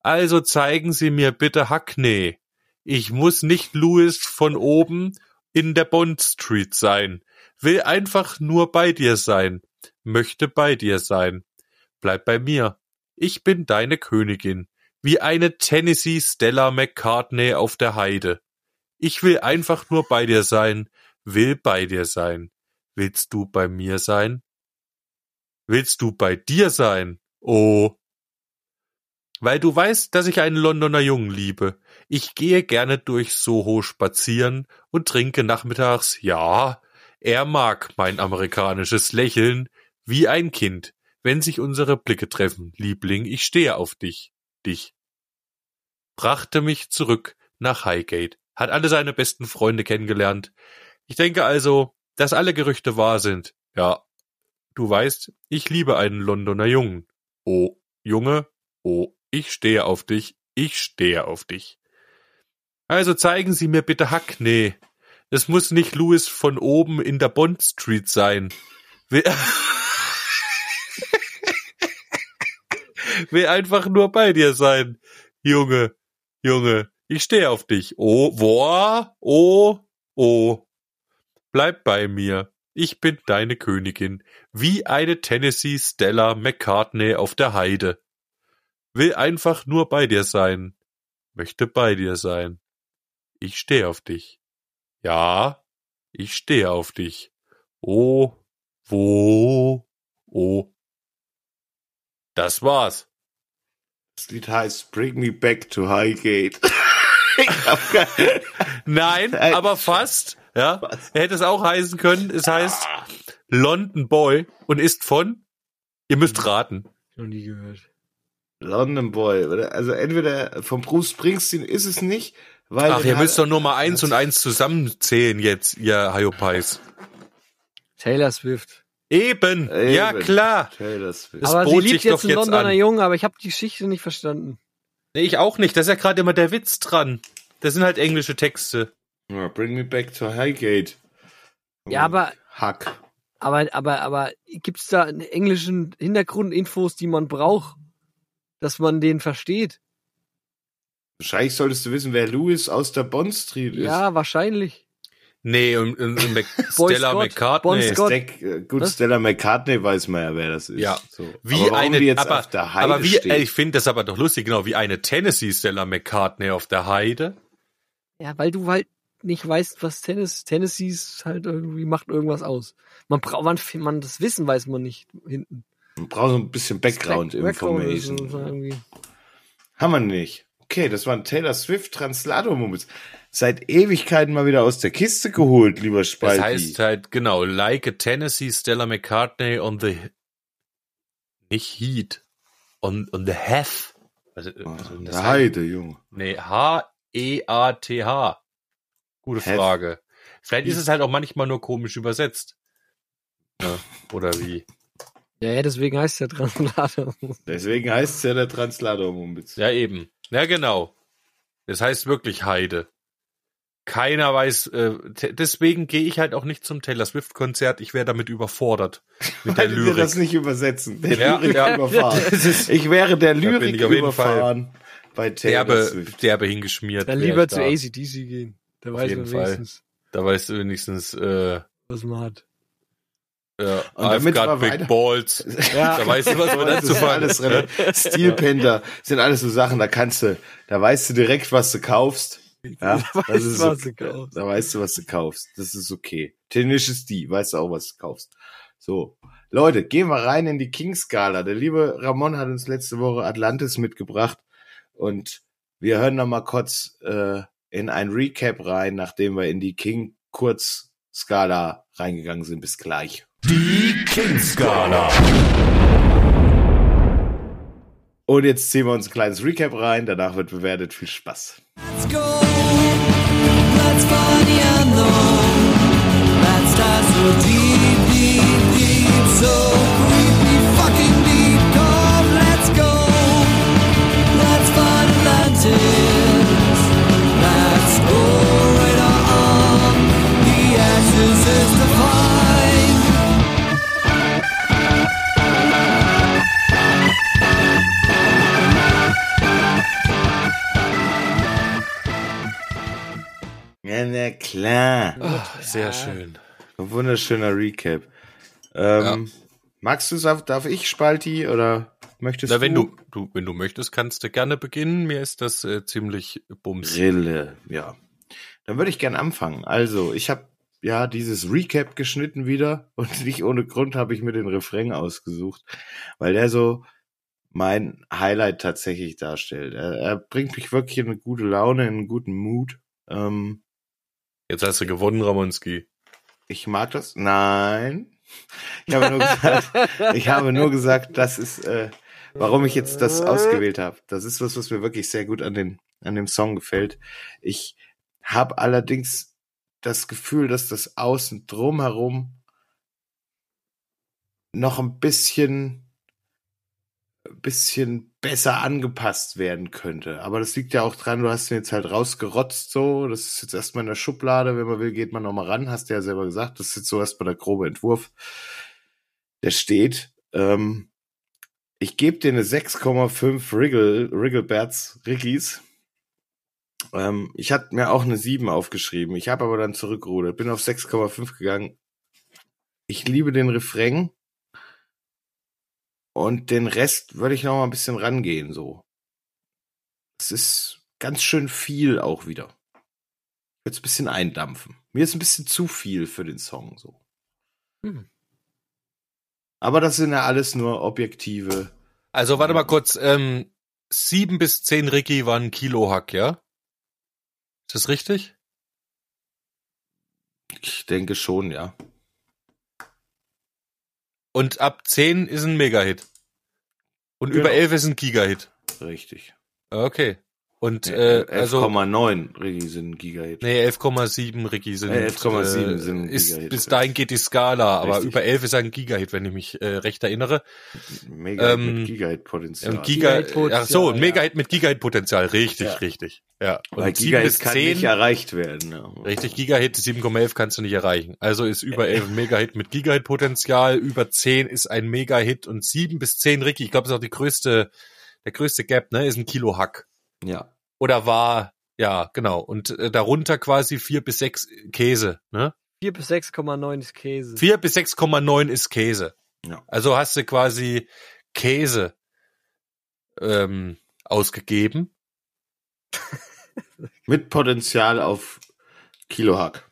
Also zeigen Sie mir bitte Hackney. Ich muss nicht Louis von oben in der Bond Street sein. Will einfach nur bei dir sein. Möchte bei dir sein. Bleib bei mir. Ich bin deine Königin. Wie eine Tennessee Stella McCartney auf der Heide. Ich will einfach nur bei dir sein. Will bei dir sein. Willst du bei mir sein? Willst du bei dir sein? Oh. Weil du weißt, dass ich einen Londoner Jungen liebe. Ich gehe gerne durch Soho spazieren und trinke nachmittags, ja, er mag mein amerikanisches Lächeln wie ein Kind, wenn sich unsere Blicke treffen. Liebling, ich stehe auf dich, dich. Brachte mich zurück nach Highgate, hat alle seine besten Freunde kennengelernt. Ich denke also, dass alle Gerüchte wahr sind. Ja, du weißt, ich liebe einen Londoner Jungen. Oh, Junge, oh, ich stehe auf dich, ich stehe auf dich. Also zeigen Sie mir bitte Hackney. Es muss nicht Louis von oben in der Bond Street sein. Will, einfach nur bei dir sein. Junge, Junge, ich stehe auf dich. Oh, boah, oh, oh. Bleib bei mir. Ich bin deine Königin, wie eine Tennessee Stella McCartney auf der Heide. Will einfach nur bei dir sein. Möchte bei dir sein. Ich stehe auf dich. Ja, ich stehe auf dich. Oh, wo, oh. Das war's. Das Lied heißt Bring Me Back to Highgate. Nein, Nein. aber fast. Ja, hätte es auch heißen können. Es heißt London Boy und ist von, ihr müsst raten, Noch nie gehört. London Boy. oder? Also entweder vom Bruce Springsteen ist es nicht, weil. Ach, ihr müsst doch nur mal eins und eins zusammenzählen jetzt, ihr Hyopies. Taylor Swift. Eben, Eben. ja klar. Aber sie liebt jetzt einen jetzt Londoner an. Jungen, aber ich habe die Geschichte nicht verstanden. Nee, ich auch nicht. Das ist ja gerade immer der Witz dran. Das sind halt englische Texte. Ja, bring me back to Highgate. Ja, aber, Hack. aber, aber, aber gibt's da einen englischen Hintergrundinfos, die man braucht, dass man den versteht? Wahrscheinlich solltest du wissen, wer Louis aus der Bond Street ist. Ja, wahrscheinlich. Nee, und, und, und Mac Boy Stella Scott, McCartney. Bon Scott. Stack, äh, gut, Was? Stella McCartney weiß man ja, wer das ist. Ja. So. Wie aber warum eine, die jetzt aber, auf der Heide aber wie, steht. ich finde das aber doch lustig, genau, wie eine Tennessee Stella McCartney auf der Heide. Ja, weil du halt nicht weißt, was Tennis, Tennessee ist halt irgendwie, macht irgendwas aus. Man braucht, man, man, das Wissen weiß man nicht hinten. Man braucht so ein bisschen Background Background Information. Haben wir nicht. Okay, das waren Taylor Swift Translator Moments. Seit Ewigkeiten mal wieder aus der Kiste geholt, lieber Das Spalti. heißt halt, genau, like a Tennessee Stella McCartney on the, nicht Heat, on, on the Hef. Also, also das der heißt- Heide, Junge. Nee, H-E-A-T-H. Gute Hef. Frage. Vielleicht ist es halt auch manchmal nur komisch übersetzt. Ja, oder wie? Ja, ja, deswegen heißt der Translator. Deswegen heißt es ja der Translator Moments. Ja, eben. Ja, genau. Das heißt wirklich Heide. Keiner weiß, äh, deswegen gehe ich halt auch nicht zum Taylor Swift Konzert. Ich wäre damit überfordert mit der Weil wir das Lyrik. nicht übersetzen. Der Ja, Lyrik ja. überfahren. Ist Ich wäre der Lyrik ich überfahren bei Taylor derbe, Swift. derbe hingeschmiert. Dann lieber zu da. ACDC gehen. Da Auf weiß man Fall. wenigstens, Da weißt du wenigstens, äh, was man hat. Äh, Und I've damit got big balls. Ja. Da weißt du, was man Das dazu ist alles Panther sind alles so Sachen, da kannst du, da weißt du direkt, was du kaufst. Ja, Da das weißt ist du, was okay. du kaufst. Da weißt du, was du kaufst. Das ist okay. Tenacious D, weißt du auch, was du kaufst. So. Leute, gehen wir rein in die King-Skala. Der liebe Ramon hat uns letzte Woche Atlantis mitgebracht und wir hören noch mal kurz äh, in ein Recap rein, nachdem wir in die King-Kurz-Skala reingegangen sind. Bis gleich. Die King-Skala. Und jetzt ziehen wir uns ein kleines Recap rein. Danach wird bewertet. Viel Spaß. Let's go. Let's find the unknown. Let's dive so Ja, na klar. Ah, sehr schön. Ein wunderschöner Recap. Ähm, Magst du es, darf ich Spalti oder möchtest Na, wenn du? du, du, wenn du möchtest, kannst du gerne beginnen. Mir ist das äh, ziemlich bums. Rille, ja. Dann würde ich gern anfangen. Also, ich habe ja dieses Recap geschnitten wieder und nicht ohne Grund habe ich mir den Refrain ausgesucht, weil der so mein Highlight tatsächlich darstellt. Er, er bringt mich wirklich in eine gute Laune, in einen guten Mood. Ähm, Jetzt hast du gewonnen, Ramonski. ich mag das. Nein. Ich habe nur gesagt, ich habe nur gesagt, das ist, äh, warum ich jetzt das ausgewählt habe. Das ist was, was mir wirklich sehr gut an den, an dem Song gefällt. Ich habe allerdings das Gefühl, dass das Außen drumherum noch ein bisschen, bisschen besser angepasst werden könnte. Aber das liegt ja auch dran, du hast ihn jetzt halt rausgerotzt so. Das ist jetzt erstmal in der Schublade. Wenn man will, geht man nochmal ran. Hast du ja selber gesagt. Das ist jetzt so erstmal der grobe Entwurf. Der steht. Ähm, ich gebe dir eine 6,5 Wriggle, Wriggleberts, Riggis. Ähm, ich hatte mir auch eine 7 aufgeschrieben. Ich habe aber dann zurückgerudert. Bin auf 6,5 gegangen. Ich liebe den Refrain. Und den Rest würde ich noch mal ein bisschen rangehen, so. Es ist ganz schön viel auch wieder. Jetzt ein bisschen eindampfen. Mir ist ein bisschen zu viel für den Song, so. Hm. Aber das sind ja alles nur objektive. Also warte mal kurz. Ähm, sieben bis zehn Ricky waren Kilohack, ja? Ist das richtig? Ich denke schon, ja. Und ab zehn ist ein Mega-Hit. Und Genau. über 11 ist ein Gigahit. Richtig. Okay. Und äh, also 11,9 Rigi sind Gigahit. nee, 11,7 Ricky sind Äh, 11,7 sind ist, Gigahit. bis dahin geht die Skala, aber Richtig. über 11 ist ein Gigahit, wenn ich mich äh, recht erinnere. Mega ähm, mit Gigahit-Potenzial. Giga, Gigahit-Potenzial, ach so, ein ja. Megahit mit Gigahit-Potenzial, richtig, Ja. richtig. Ja. Und Weil 7 Gigahit kann 10, nicht erreicht werden. Ja. richtig, Gigahit 7,11 kannst du nicht erreichen. Also ist über 11 ein Megahit mit Gigahit-Potenzial, über 10 ist ein Megahit und 7 bis 10 Ricky, ich glaube, das ist auch die größte, der größte Gap, ne, ist ein Kilo Hack. Ja. Oder war, ja, genau. Und äh, darunter quasi 4 bis 6 Käse, ne? 4 bis 6,9 ist Käse. 4 bis 6,9 ist Käse. Ja. Also hast du quasi Käse ähm, ausgegeben. Mit Potenzial auf Kilohack.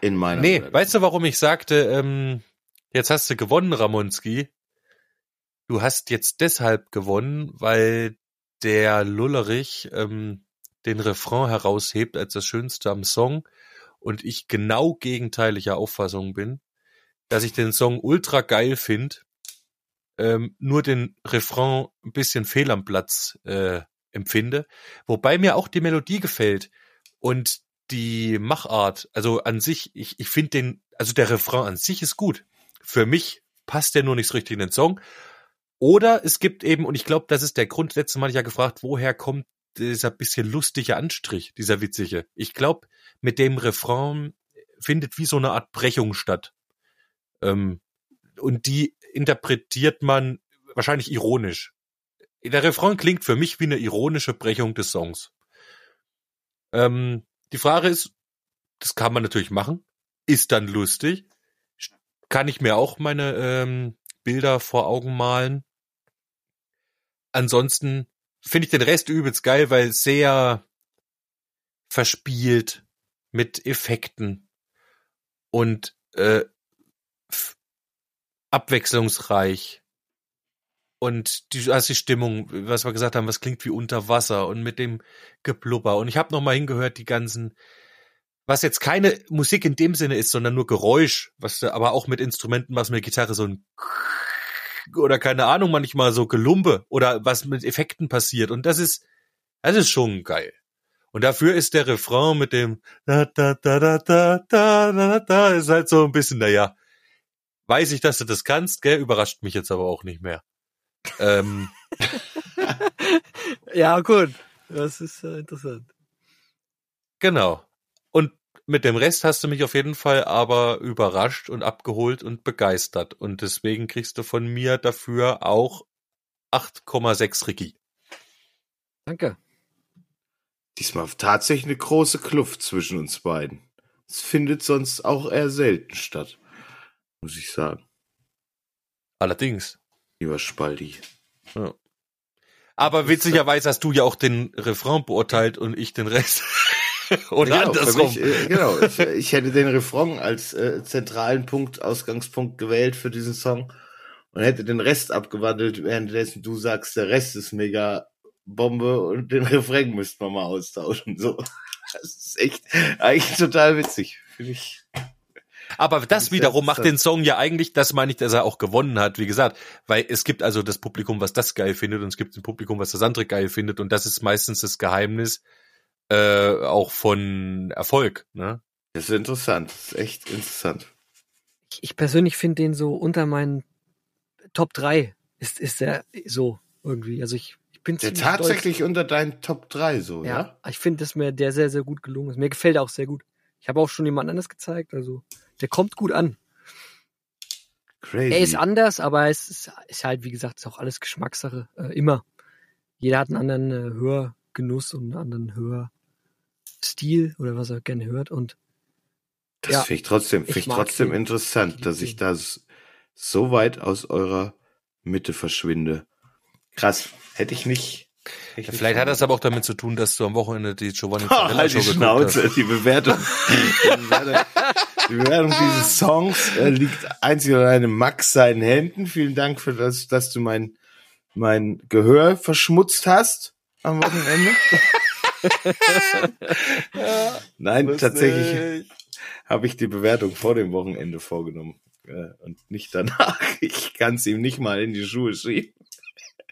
In meiner Nee, Welt. weißt du, warum ich sagte, ähm, jetzt hast du gewonnen, Ramonski? Du hast jetzt deshalb gewonnen, weil der Lullerich ähm, den Refrain heraushebt als das Schönste am Song und ich genau gegenteiliger Auffassung bin, dass ich den Song ultra geil finde, ähm, nur den Refrain ein bisschen fehl am Platz äh, empfinde, wobei mir auch die Melodie gefällt und die Machart, also an sich, ich, ich finde den, also der Refrain an sich ist gut. Für mich passt der nur nicht so richtig in den Song. Oder es gibt eben, und ich glaube, das ist der Grund, letztes Mal ich ja gefragt, woher kommt dieser bisschen lustige Anstrich, dieser witzige. Ich glaube, mit dem Refrain findet wie so eine Art Brechung statt. Ähm, und die interpretiert man wahrscheinlich ironisch. Der Refrain klingt für mich wie eine ironische Brechung des Songs. Ähm, die Frage ist, das kann man natürlich machen, ist dann lustig, kann ich mir auch meine ähm, Bilder vor Augen malen. Ansonsten finde ich den Rest übelst geil, weil sehr verspielt mit Effekten und äh, abwechslungsreich. Und die, also die Stimmung, was wir gesagt haben, was klingt wie unter Wasser und mit dem Geblubber. Und ich habe noch mal hingehört, die ganzen, was jetzt keine Musik in dem Sinne ist, sondern nur Geräusch, was da aber auch mit Instrumenten, was mit Gitarre so ein oder keine Ahnung, manchmal so Gelumpe oder was mit Effekten passiert. Und das ist, das ist schon geil. Und dafür ist der Refrain mit dem da da da da da da da da ist halt so ein bisschen, naja, weiß ich, dass du das kannst, gell, überrascht mich jetzt aber auch nicht mehr. Ähm, Ja, gut. Das ist äh, interessant. Genau. Mit dem Rest hast du mich auf jeden Fall aber überrascht und abgeholt und begeistert. Und deswegen kriegst du von mir dafür auch 8,6 Ricky. Danke. Diesmal tatsächlich eine große Kluft zwischen uns beiden. Es findet sonst auch eher selten statt. Muss ich sagen. Allerdings. Lieber Spaldi. Aber witzigerweise hast du ja auch den Refrain beurteilt und ich den Rest. Oder genau, andersrum. Mich, äh, genau. Ich, ich hätte den Refrain als äh, zentralen Punkt, Ausgangspunkt gewählt für diesen Song und hätte den Rest abgewandelt, währenddessen du sagst, der Rest ist mega Bombe und den Refrain müssten wir mal austauschen. So. Das ist echt eigentlich total witzig. Finde ich. Aber das wiederum macht den Song ja eigentlich, das meine ich, dass er auch gewonnen hat, wie gesagt, weil es gibt also das Publikum, was das geil findet und es gibt ein Publikum, was das andere geil findet und das ist meistens das Geheimnis äh, auch von Erfolg. Ne? Das ist interessant. Das ist echt interessant. Ich, ich persönlich finde den so unter meinen Top 3 ist, ist der so irgendwie. Also ich, ich bin Der tatsächlich unter deinen Top 3 so, stolz. ja? Ja, ich finde, dass mir der sehr, sehr gut gelungen ist. Mir gefällt er auch sehr gut. Ich habe auch schon jemand anderes gezeigt, also der kommt gut an. Crazy. Er ist anders, aber es ist, ist halt, wie gesagt, ist auch alles Geschmackssache. Äh, immer. Jeder hat einen anderen äh, Hörgenuss und einen anderen Hörstil oder was er gerne hört. Und Das Ja. finde ich trotzdem, finde ich trotzdem den. interessant, dass ich da so weit aus eurer Mitte verschwinde. Krass. Hätte ich nicht. hätte ich nicht Vielleicht hat das aber auch damit zu tun, dass du am Wochenende die Giovanni Ha, Zarella halt die Show Schnauze. hast. Die Bewertung, die Bewertung, die Bewertung dieses Songs äh, liegt einzig und allein in Max seinen Händen. Vielen Dank für das, dass du mein, mein Gehör verschmutzt hast am Wochenende. Nein, tatsächlich habe ich die Bewertung vor dem Wochenende vorgenommen äh, und nicht danach. Ich kann es ihm nicht mal in die Schuhe schieben.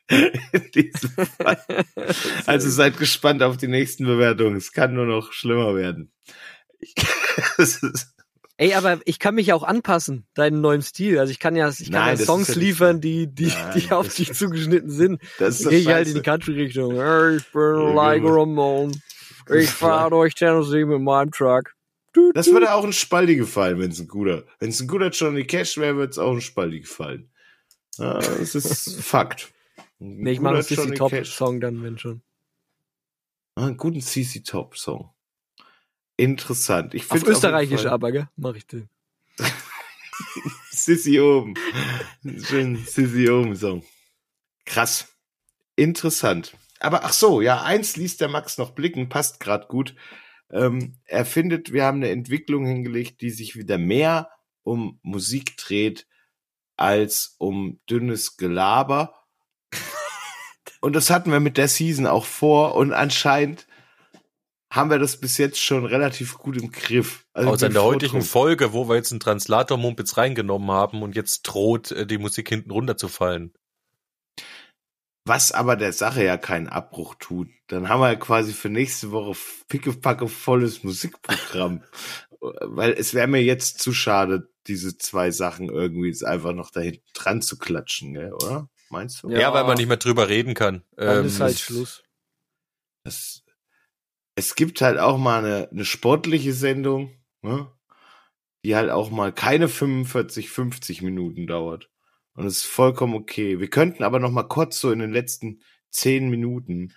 In diesem Fall. Also seid gespannt auf die nächsten Bewertungen. Es kann nur noch schlimmer werden. Ich, ist, Ey, aber ich kann mich auch anpassen, deinen neuen Stil. Also ich kann ja, ich kann Nein, ja Songs ja liefern, die, die, Nein, die auf dich zugeschnitten sind. das ist gehe ich halt in die Country-Richtung. Ich bin like. Ramon. Ich fahre durch Tennessee mit meinem Truck. Das würde auch ein Spaldi gefallen, wenn es ein guter. Wenn es ein guter Johnny Cash wäre, würde es auch ein Spaldi gefallen. Das ist Fakt. Ein Nee, ich mache einen Johnny Top Cash. Song dann, wenn schon. Ah, einen guten CC Top Song. Interessant. Ich Auf Österreichisch Fall- aber, gell? Mach ich den. Sissy oben. Schön Sissy oben Song. Krass. Interessant. Aber ach so, ja, eins liest der Max noch blicken, passt gerade gut. Ähm, er findet, wir haben eine Entwicklung hingelegt, die sich wieder mehr um Musik dreht als um dünnes Gelaber. Und das hatten wir mit der Season auch vor und anscheinend haben wir das bis jetzt schon relativ gut im Griff. Also Außer in der heutigen. Folge, wo wir jetzt einen Translator-Mumpitz reingenommen haben und jetzt droht, äh, die Musik hinten runterzufallen. Was aber der Sache ja keinen Abbruch tut. Dann haben wir ja quasi für nächste Woche pickepacke volles Musikprogramm. Weil es wäre mir jetzt zu schade, diese zwei Sachen irgendwie jetzt einfach noch da hinten dran zu klatschen, gell, oder? Meinst du? Ja. Ja, weil man nicht mehr drüber reden kann. Dann Ähm, ist halt Schluss. Das, es gibt halt auch mal eine, eine sportliche Sendung, ne? die halt auch mal keine 45, 50 Minuten dauert. Und es ist vollkommen okay. Wir könnten aber noch mal kurz so in den letzten 10 Minuten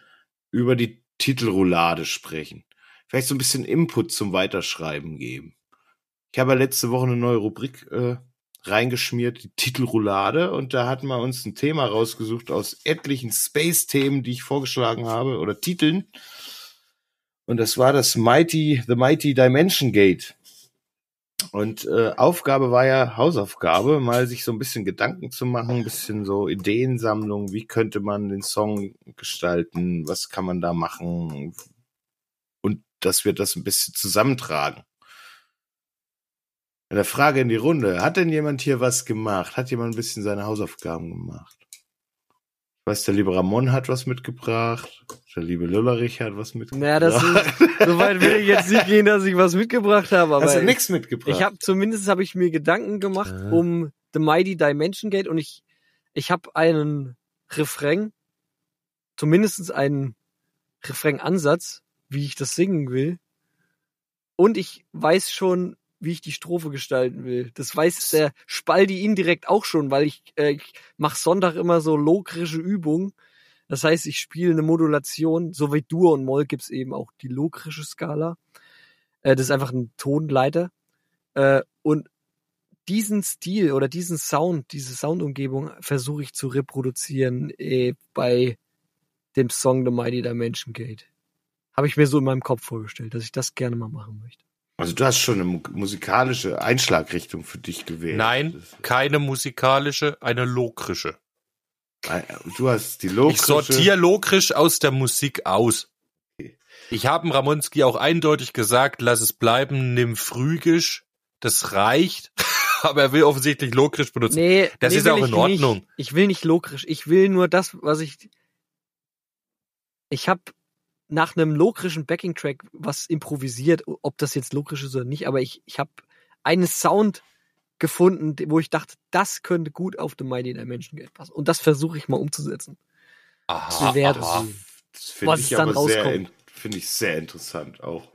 über die Titelroulade sprechen. Vielleicht so ein bisschen Input zum Weiterschreiben geben. Ich habe ja letzte Woche eine neue Rubrik äh, reingeschmiert, die Titelroulade, und da hatten wir uns ein Thema rausgesucht aus etlichen Space-Themen, die ich vorgeschlagen habe, oder Titeln. Und das war das Mighty, The Mighty Dimension Gate. Und äh, Aufgabe war ja Hausaufgabe, mal sich so ein bisschen Gedanken zu machen, ein bisschen so Ideensammlung, wie könnte man den Song gestalten, was kann man da machen und dass wir das ein bisschen zusammentragen. Eine Frage in die Runde. Hat denn jemand hier was gemacht? Hat jemand ein bisschen seine Hausaufgaben gemacht? Weiß, der liebe Ramon hat was mitgebracht. Der liebe Lullerich hat was mitgebracht. Naja, das ist, so weit will ich jetzt nicht gehen, dass ich was mitgebracht habe, aber Hast du ich, nichts mitgebracht? ich habe zumindest habe ich mir Gedanken gemacht Ja. um The Mighty Dimension Gate und ich ich habe einen Refrain, zumindest einen Refrain-Ansatz, wie ich das singen will. Und ich weiß schon, wie ich die Strophe gestalten will. Das weiß der Spaldi indirekt auch schon, weil ich, äh, ich mache Sonntag immer so lokrische Übungen. Das heißt, ich spiele eine Modulation, so wie Dur und Moll gibt's eben auch die lokrische Skala. Äh, das ist einfach ein Tonleiter. Äh, und diesen Stil oder diesen Sound, diese Soundumgebung versuche ich zu reproduzieren äh, bei dem Song The Mighty Dimension Gate. Habe ich mir so in meinem Kopf vorgestellt, dass ich das gerne mal machen möchte. Also du hast schon eine mu- musikalische Einschlagrichtung für dich gewählt. Nein, keine musikalische, eine lokrische. Du hast die Ich lokrische. sortiere lokrisch aus der Musik aus. Ich habe Ramonski auch eindeutig gesagt, lass es bleiben, nimm Phrygisch, das reicht. Aber er will offensichtlich lokrisch benutzen. Nee, Das nee, ist auch ich in Ordnung. Nicht. Ich will nicht lokrisch. Ich will nur das, was ich. Ich habe nach einem lokrischen Backing-Track was improvisiert, ob das jetzt lokrisch ist oder nicht, aber ich, ich habe einen Sound gefunden, wo ich dachte, das könnte gut auf The Mighty Dimension Gate passen. Und das versuche ich mal umzusetzen. Aha, Wir werden aha. sehen. Das finde was ich dann aber sehr, finde ich sehr interessant auch.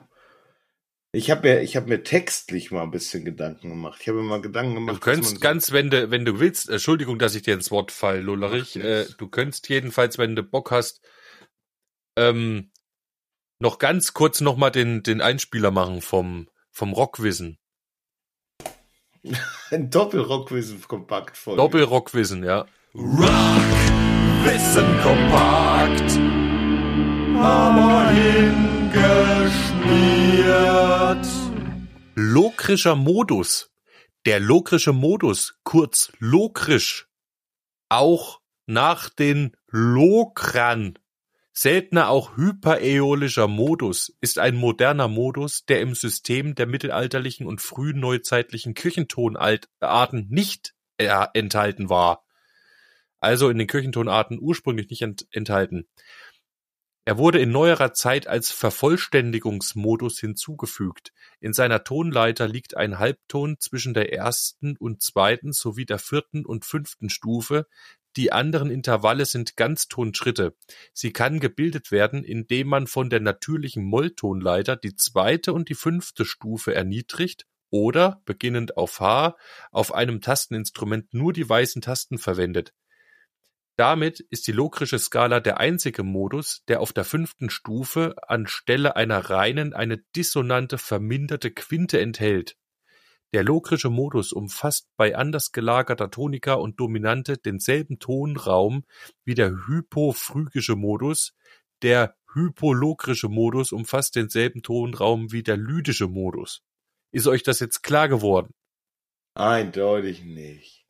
Ich habe mir, ich habe mir textlich mal ein bisschen Gedanken gemacht. Ich habe mir mal Gedanken gemacht. Du könntest man ganz, wenn du, wenn du willst, Entschuldigung, dass ich dir ins Wort fall, Lullerich, äh, du könntest jedenfalls, wenn du Bock hast, ähm, noch ganz kurz nochmal den, den Einspieler machen vom, vom Rockwissen. ein Doppelrockwissen kompakt voll. Doppelrockwissen, ja. Wissen kompakt, aber hingeschmiert. Lokrischer Modus. Der lokrische Modus, kurz lokrisch, auch nach den Lokran, seltener auch hyperäolischer Modus, ist ein moderner Modus, der im System der mittelalterlichen und frühneuzeitlichen Kirchentonarten nicht äh, enthalten war. also in den Kirchentonarten ursprünglich nicht ent enthalten. Er wurde in neuerer Zeit als Vervollständigungsmodus hinzugefügt. In seiner Tonleiter liegt ein Halbton zwischen der ersten und zweiten sowie der vierten und fünften Stufe. Die anderen Intervalle sind Ganztonschritte. Sie kann gebildet werden, indem man von der natürlichen Molltonleiter die zweite und die fünfte Stufe erniedrigt oder, beginnend auf H, auf einem Tasteninstrument nur die weißen Tasten verwendet. Damit ist die lokrische Skala der einzige Modus, der auf der fünften Stufe anstelle einer reinen eine dissonante verminderte Quinte enthält. Der lokrische Modus umfasst bei anders gelagerter Tonika und Dominante denselben Tonraum wie der hypophrygische Modus, der hypolokrische Modus umfasst denselben Tonraum wie der lydische Modus. Ist euch das jetzt klar geworden? Eindeutig nicht.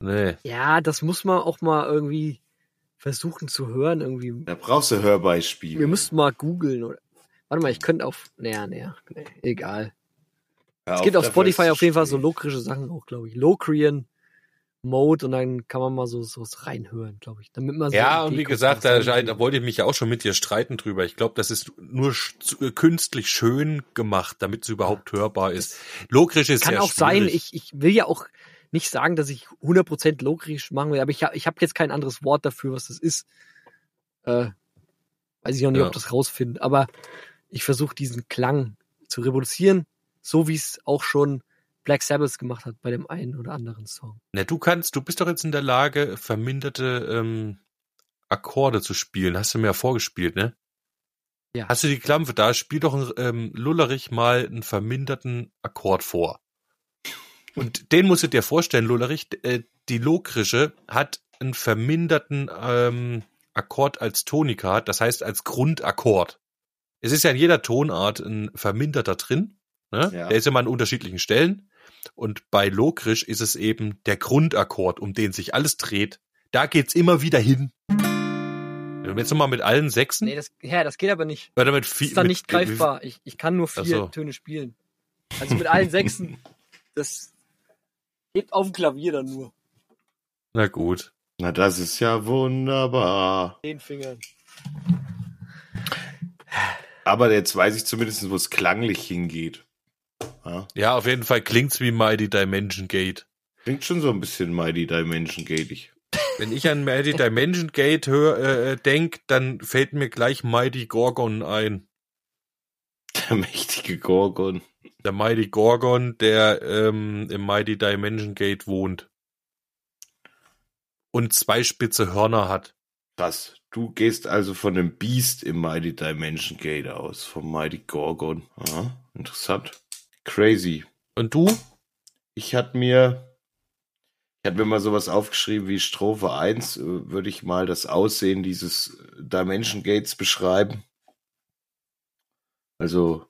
Nee. Ja, das muss man auch mal irgendwie versuchen zu hören. Irgendwie. Da brauchst du Hörbeispiele. Wir müssten mal googeln. Oder... Warte mal, ich könnte auf. Naja, naja, nee, egal. Hör Es gibt auf dafür Spotify auf jeden Fall so lokrische Sachen auch, glaube ich. Locrian Mode und dann kann man mal so, so reinhören, glaube ich. Damit man so Ja, und wie gesagt, da, irgendwie- da wollte ich mich ja auch schon mit dir streiten drüber. Ich glaube, das ist nur äh, künstlich schön gemacht, damit es überhaupt hörbar ist. Lokrisch ist kann sehr auch sein, schwierig. ich, ich will ja auch nicht sagen, dass ich 100% lokrisch machen will, aber ich, ich habe jetzt kein anderes Wort dafür, was das ist. Äh, weiß ich auch nicht, Ja. ob das rausfindet, aber ich versuche diesen Klang zu reproduzieren, so wie es auch schon Black Sabbath gemacht hat bei dem einen oder anderen Song. Na, du kannst, du bist doch jetzt in der Lage, verminderte ähm, Akkorde zu spielen. Hast du mir ja vorgespielt, ne? Ja. Hast du die Klampfe da? Spiel doch ähm, Lullerich mal einen verminderten Akkord vor. Und den musst du dir vorstellen, Lullerich, äh, die Lokrische hat einen verminderten ähm, Akkord als Tonika, das heißt als Grundakkord. Es ist ja in jeder Tonart ein verminderter drin. Ne? Ja. Der ist immer an unterschiedlichen Stellen. Und bei Lokrisch ist es eben der Grundakkord, um den sich alles dreht. Da geht's immer wieder hin. Jetzt nochmal mit allen Sechsen Nee, das, ja, das geht aber nicht. oder mit Das vier, ist dann mit, nicht greifbar. Ich, ich kann nur vier so. Töne spielen. Also mit allen Sechsen, das geht auf dem Klavier dann nur. Na gut. Na, das ist ja wunderbar. Zehn Fingern. Aber jetzt weiß ich zumindest, wo es klanglich hingeht. Ja, Ja, auf jeden Fall klingt's wie Mighty Dimension Gate. klingt schon so ein bisschen Mighty Dimension gatig. Wenn ich an Mighty Dimension Gate hör, äh, denk, dann fällt mir gleich Mighty Gorgon ein. Der mächtige Gorgon. Der Mighty Gorgon, der ähm, im Mighty Dimension Gate wohnt. Und zwei spitze Hörner hat. Krass. Du gehst also von dem Beast im Mighty Dimension Gate aus, vom Mighty Gorgon. Aha, interessant. Crazy. Und du? Ich hatte mir, ich hatte mir mal sowas aufgeschrieben wie Strophe 1, äh, würde ich mal das Aussehen dieses Dimension Gates beschreiben. Also,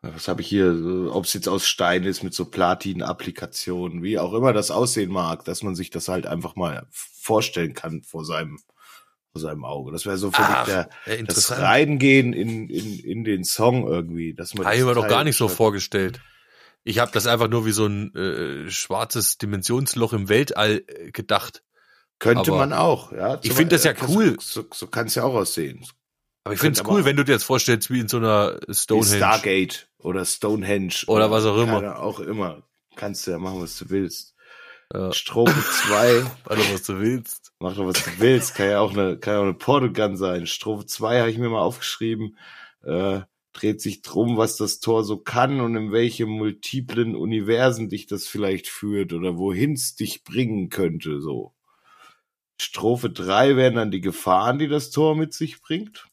was habe ich hier, ob es jetzt aus Stein ist mit so Platin-Applikationen, wie auch immer das aussehen mag, dass man sich das halt einfach mal vorstellen kann vor seinem, vor seinem Auge. Das wäre so für Ach, der, das. Reingehen in, in, in den Song irgendwie. Dass man Habe ich das mir doch Teil gar nicht so vorgestellt. Ich habe das einfach nur wie so ein äh, schwarzes Dimensionsloch im Weltall äh, gedacht. Könnte Aber man auch, ja. ich Zum- find das ja äh, cool. So, so kann es ja auch aussehen. Aber ich find's aber cool, wenn du dir jetzt vorstellst, wie in so einer Wie Stonehenge. Stargate oder Stonehenge. Oder was auch immer. Keine, auch immer. Kannst du ja machen, was du willst. Ja. Strophe 2, Warte, was du willst. mach doch, was du willst. Kann ja auch eine, kann ja auch eine Portogun sein. Strophe 2 habe ich mir mal aufgeschrieben. Äh, dreht sich drum, was das Tor so kann und in welche multiplen Universen dich das vielleicht führt oder wohin's dich bringen könnte, so. Strophe 3 wären dann die Gefahren, die das Tor mit sich bringt.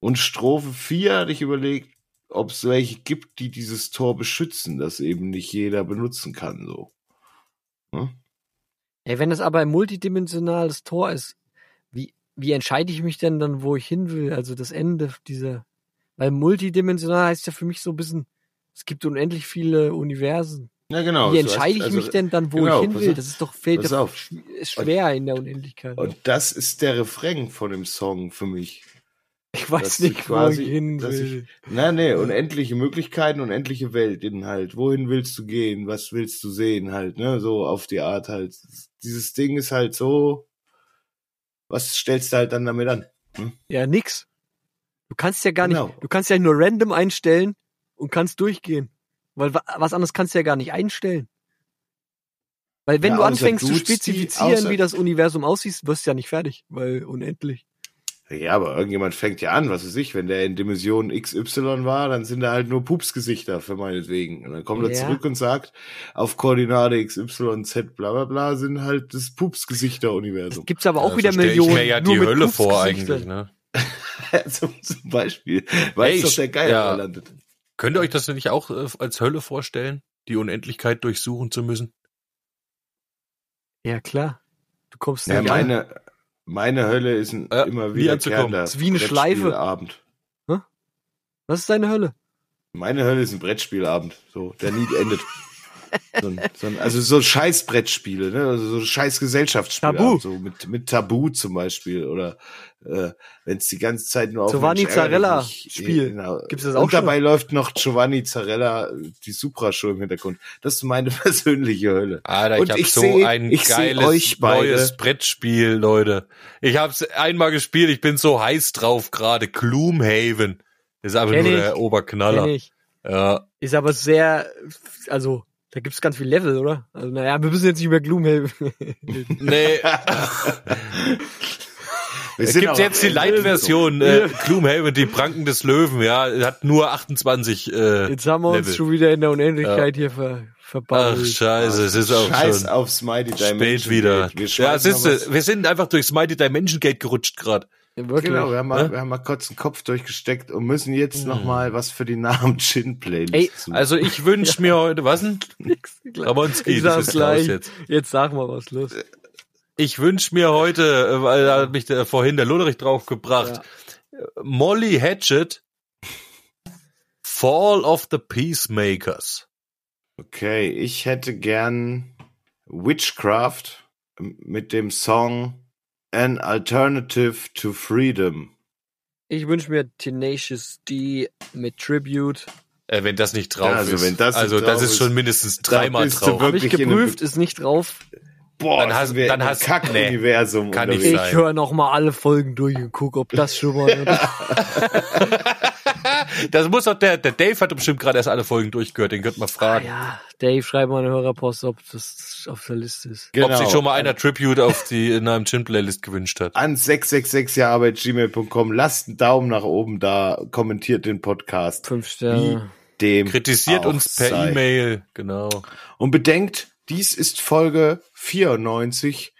Und Strophe 4 hatte ich überlegt, ob es welche gibt, die dieses Tor beschützen, das eben nicht jeder benutzen kann, so. Hm? Ey, wenn das aber ein multidimensionales Tor ist, wie, wie entscheide ich mich denn dann, wo ich hin will? Also das Ende dieser. Weil multidimensional heißt ja für mich so ein bisschen, es gibt unendlich viele Universen. Ja, genau. wie entscheide ich also- mich denn dann, wo genau, ich hin will? auf. Das ist doch fällt ist schwer in der Unendlichkeit. Und das ist der Refrain von dem Song für mich. Ich weiß dass nicht, ich wo quasi- ich hin dass ich- will. Na, nee, unendliche Möglichkeiten, unendliche Weltinhalt. Wohin willst du gehen? Was willst du sehen halt, ne? So auf die Art halt. Dieses Ding ist halt so, was stellst du halt dann damit an? Ja, nix. Du kannst ja gar nicht, Genau. du kannst ja nur random einstellen und kannst durchgehen. Weil wa- was anderes kannst du ja gar nicht einstellen. Weil wenn Ja, du anfängst zu die- spezifizieren, außer- wie das Universum aussieht, wirst du ja nicht fertig, weil unendlich. Ja, aber irgendjemand fängt ja an, was weiß ich, wenn der in Dimension XY war, dann sind da halt nur Pupsgesichter für meinetwegen. Und dann kommt er Ja. zurück und sagt, auf Koordinate XYZ bla bla bla sind halt das Pupsgesichter-Universum. Es gibt's aber auch Ja, wieder Millionen. ich mir ja nur die Hölle vor eigentlich, ne? zum, zum Beispiel. Weil Ey, es doch ich- der Geier ja. landet. Könnt ihr euch das denn nicht auch äh, als Hölle vorstellen, die Unendlichkeit durchsuchen zu müssen? Ja, klar. Du kommst Ja, nicht an. meine, meine Hölle ist ein Ja, immer wieder anzukommen. Ist wie eine Schleife. Abend. Was ist deine Hölle? Meine Hölle ist ein Brettspielabend, so, der nie endet. So ein, so ein, also so scheiß Brettspiele, ne? Also so scheiß Gesellschaftsspiele. Tabu. So mit, mit Tabu zum Beispiel. Oder äh, wenn es die ganze Zeit nur auf Giovanni Mensch, ärgere Zarella dich nicht. Spiel. Genau. Gibt's das auch Und dabei läuft noch Giovanni Zarella, die Supra-Show im Hintergrund. Das ist meine persönliche Hölle. Alter, Und ich hab ich so seh- ein ich geiles euch beide. neues Brettspiel, Leute. Ich hab's einmal gespielt, ich bin so heiß drauf gerade. Gloomhaven. Ist einfach Kenn nur ich. der Oberknaller. Ja. Ist aber sehr, also, da gibt's ganz viel Level, oder? Also, naja, wir müssen jetzt nicht mehr Gloomhaven. Nee, es gibt jetzt die. Light-Version, äh, Gloomhaven, die Pranken des Löwen, ja, hat nur 28 äh, Jetzt haben wir uns Level. schon wieder in der Unendlichkeit hier ver, Ach, verbaut. scheiße, es ist auch Scheiß schon aufs Mighty Dimension. spät wieder. Gate. Wir Ja, schmeißen siehst noch was- du, wir sind einfach durchs Mighty Dimension Gate gerutscht gerade. Ja, wirklich. Genau, wir haben, mal, Ne? wir haben mal kurz den Kopf durchgesteckt und müssen jetzt noch mal was für die Namen Chin Playlist Ey. Also ich wünsche mir heute, was denn? Das sag's ist Klaus gleich. jetzt. Jetzt. sag mal was los. Ich wünsche mir heute, äh, weil da hat mich der, vorhin der Lullerich draufgebracht, Molly Hatchet, Fall of the Peacemakers. Okay, ich hätte gern Witchcraft mit dem Song An Alternative to Freedom. Ich wünsche mir Tenacious D mit Tribute. Äh, wenn das nicht drauf Ja, also ist. wenn das nicht also das ist schon mindestens dreimal drauf. Habe ich geprüft, ist nicht drauf. Boah, Dann hast- dann hast- Kack-Universum kann nicht unterwegs. sein. Ich höre noch mal alle Folgen durch und guck, ob das schon mal. das muss doch der, der Dave hat bestimmt gerade erst alle Folgen durchgehört, den könnte man fragen. ja, Dave, schreib mal eine Hörerpost, ob das auf der Liste ist. Genau. Ob sich schon mal einer Tribute auf die in einem Chin-Playlist gewünscht hat. an 666jahre.gmail.com. Lasst einen Daumen nach oben da, kommentiert den Podcast. Fünf Sterne. Dem Kritisiert uns per. E-Mail, genau. Und bedenkt, dies ist Folge 94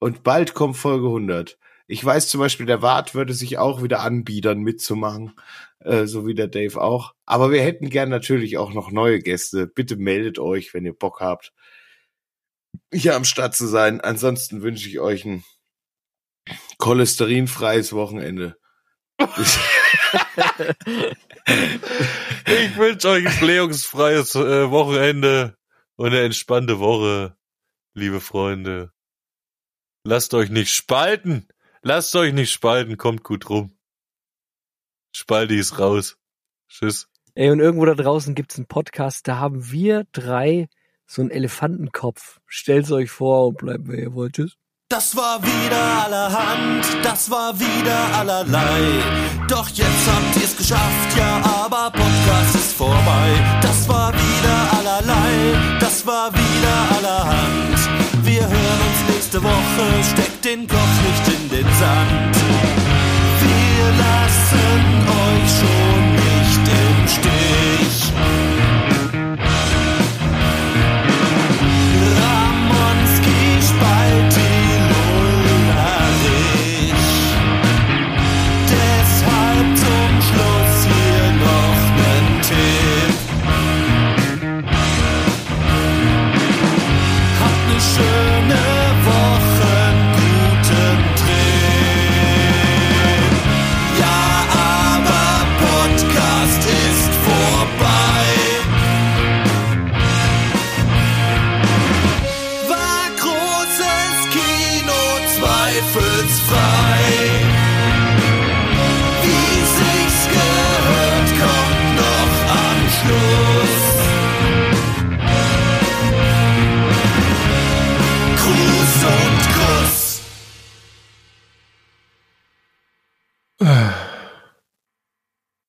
und bald kommt Folge 100. Ich weiß zum Beispiel, der Wart würde sich auch wieder anbiedern, mitzumachen, äh, so wie der Dave auch. Aber wir hätten gern natürlich auch noch neue Gäste. Bitte meldet euch, wenn ihr Bock habt, hier am Start zu sein. Ansonsten wünsche ich euch ein cholesterinfreies Wochenende. Ich wünsche euch ein blähungsfreies äh, Wochenende und eine entspannte Woche, liebe Freunde. Lasst euch nicht spalten. Lasst euch nicht spalten. Kommt gut rum. Spalti ist raus. Tschüss. Ey, und irgendwo da draußen gibt's einen Podcast, da haben wir drei so einen Elefantenkopf. Stellt's euch vor und bleibt, wer ihr wollt. Tschüss. Das war wieder allerhand, das war wieder allerlei. Doch jetzt habt ihr's geschafft, ja, aber Podcast ist vorbei. Das war wieder allerlei, das war wieder allerhand. Wir hören uns nächste Woche, steckt den Kopf nicht in den Sand lassen euch schon nicht im Stich.